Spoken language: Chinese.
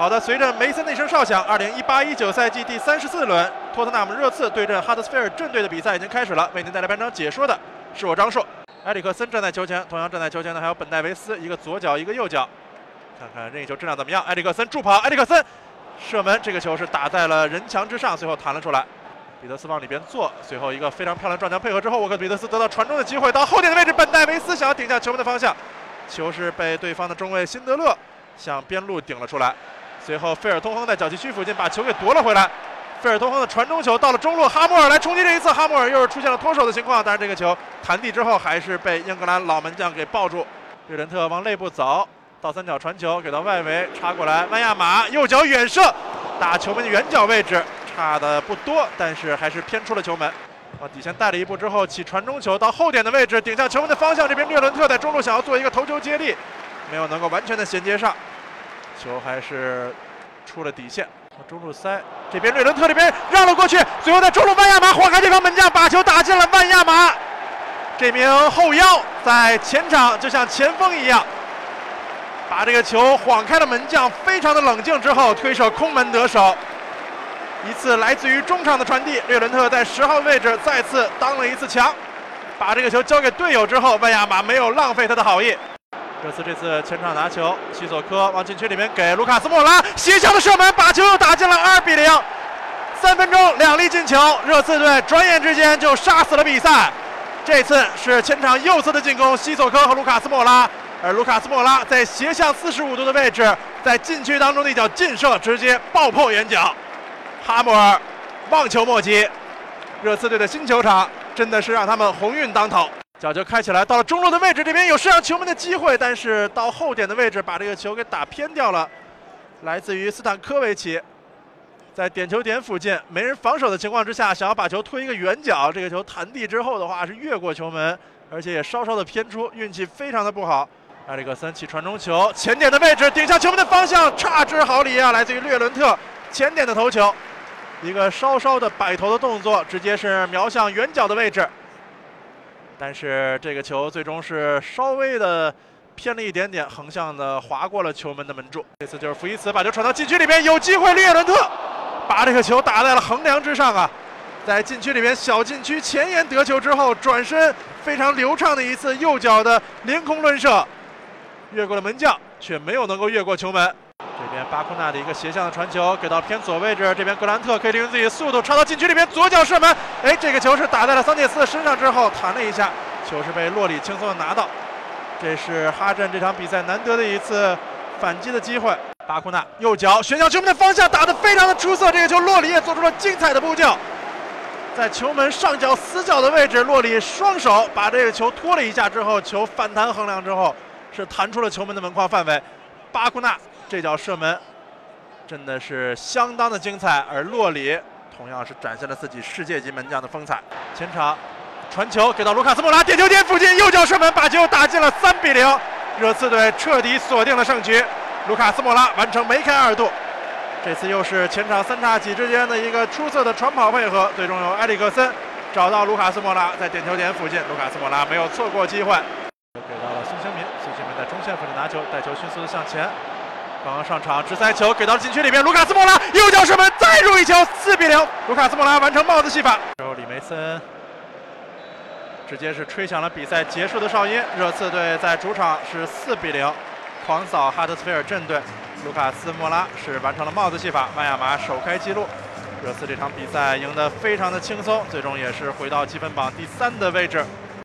好的，随着梅森的一声哨响，二零一八一九赛季第三十四轮托特纳姆热刺对阵哈德斯菲尔镇队的比赛已经开始了。为您带来本场解说的是我张硕。埃里克森站在球前，同样站在球前的还有本戴维斯，一个左脚，一个右脚。看看任意球质量怎么样？埃里克森助跑，埃里克森射门，这个球是打在了人墙之上，最后弹了出来。彼得斯往里边坐，随后一个非常漂亮撞墙配合之后，沃克彼得斯得到传中的机会，到后点的位置，本戴维斯想要顶向球门的方向，球是被对方的中卫辛德勒向边路顶了出来。随后，费尔通亨在脚气区附近把球给夺了回来。费尔通亨的传中球到了中路，哈默尔来冲击这一次，哈默尔又是出现了脱手的情况，但是这个球弹地之后还是被英格兰老门将给抱住。略伦特往内部走，倒三角传球给到外围，插过来，万亚马右脚远射，打球门的远角位置，差的不多，但是还是偏出了球门。往底线带了一步之后，起传中球到后点的位置，顶向球门的方向。这边略伦特在中路想要做一个头球接力，没有能够完全的衔接上。球还是出了底线，中路塞，这边瑞伦特这边让了过去，最后在中路万亚马晃开对方门将，把球打进了万亚马。这名后腰在前场就像前锋一样，把这个球晃开了门将，非常的冷静之后推射空门得手。一次来自于中场的传递，瑞伦特在十号位置再次当了一次墙，把这个球交给队友之后，万亚马没有浪费他的好意。热刺这次前场拿球，西索科往禁区里面给卢卡斯莫拉斜向的射门，把球又打进了二比零。三分钟两粒进球，热刺队转眼之间就杀死了比赛。这次是前场右侧的进攻，西索科和卢卡斯莫拉，而卢卡斯莫拉在斜向四十五度的位置，在禁区当中的一脚劲射直接爆破远角。哈默尔望球莫及，热刺队的新球场真的是让他们鸿运当头。角球开起来，到了中路的位置，这边有射向球门的机会，但是到后点的位置把这个球给打偏掉了。来自于斯坦科维奇，在点球点附近没人防守的情况之下，想要把球推一个远角，这个球弹地之后的话是越过球门，而且也稍稍的偏出，运气非常的不好。埃里克森起传中球，前点的位置顶向球门的方向，差之毫厘啊！来自于略伦特前点的头球，一个稍稍的摆头的动作，直接是瞄向远角的位置。但是这个球最终是稍微的偏了一点点，横向的划过了球门的门柱。这次就是福伊茨把球传到禁区里面，有机会略伦特把这个球打在了横梁之上啊！在禁区里面小禁区前沿得球之后，转身非常流畅的一次右脚的凌空抡射，越过了门将，却没有能够越过球门。这边巴库纳的一个斜向的传球给到偏左位置，这边格兰特可以利用自己的速度插到禁区里面，左脚射门。哎，这个球是打在了桑切斯的身上之后弹了一下，球是被洛里轻松的拿到。这是哈镇这场比赛难得的一次反击的机会。巴库纳右脚旋向球门的方向打得非常的出色，这个球洛里也做出了精彩的扑救，在球门上角死角的位置，洛里双手把这个球拖了一下之后，球反弹横梁之后是弹出了球门的门框范围。巴库纳这脚射门真的是相当的精彩，而洛里同样是展现了自己世界级门将的风采。前场传球给到卢卡斯莫拉点球点附近，右脚射门把球打进了三比零，热刺队彻底锁定了胜局。卢卡斯莫拉完成梅开二度，这次又是前场三叉戟之间的一个出色的传跑配合，最终由埃里克森找到卢卡斯莫拉在点球点附近，卢卡斯莫拉没有错过机会。给到了孙兴民，孙兴民在中线附近拿球，带球迅速的向前。刚刚上场直塞球给到了禁区里面，卢卡斯莫拉右脚射门再入一球，四比零，卢卡斯莫拉完成帽子戏法。之后李梅森直接是吹响了比赛结束的哨音，热刺队在主场是四比零狂扫哈德斯菲尔镇队，卢卡斯莫拉是完成了帽子戏法，麦亚马首开纪录。热刺这场比赛赢得非常的轻松，最终也是回到积分榜第三的位置。